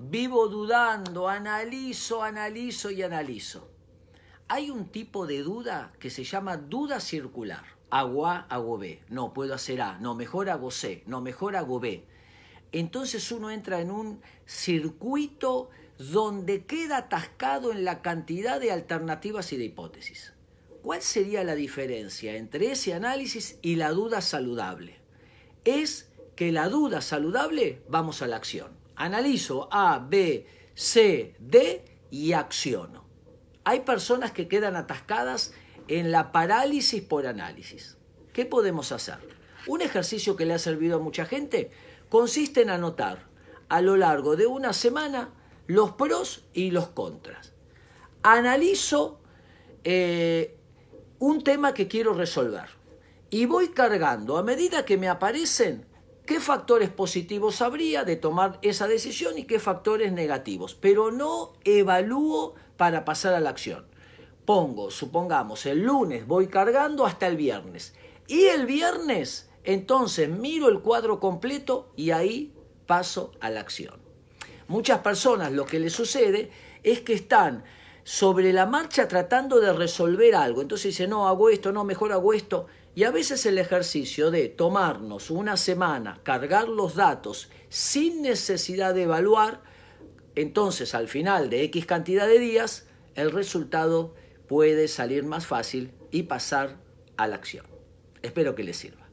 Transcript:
vivo dudando, analizo, analizo y analizo. Hay un tipo de duda que se llama duda circular. Hago A, hago B. No, puedo hacer A. No, mejor hago C. No, mejor hago B. Entonces uno entra en un circuito donde queda atascado en la cantidad de alternativas y de hipótesis. ¿Cuál sería la diferencia entre ese análisis y la duda saludable? Es que la duda saludable vamos a la acción. Analizo A, B, C, D y acciono. Hay personas que quedan atascadas en la parálisis por análisis. ¿Qué podemos hacer? Un ejercicio que le ha servido a mucha gente consiste en anotar a lo largo de una semana los pros y los contras. Analizo eh, un tema que quiero resolver y voy cargando a medida que me aparecen qué factores positivos habría de tomar esa decisión y qué factores negativos, pero no evalúo para pasar a la acción. Pongo, supongamos, el lunes voy cargando hasta el viernes y el viernes entonces miro el cuadro completo y ahí paso a la acción. Muchas personas lo que les sucede es que están sobre la marcha tratando de resolver algo. Entonces dice, no, hago esto, no, mejor hago esto. Y a veces el ejercicio de tomarnos una semana, cargar los datos sin necesidad de evaluar, entonces al final de X cantidad de días, el resultado puede salir más fácil y pasar a la acción. Espero que les sirva.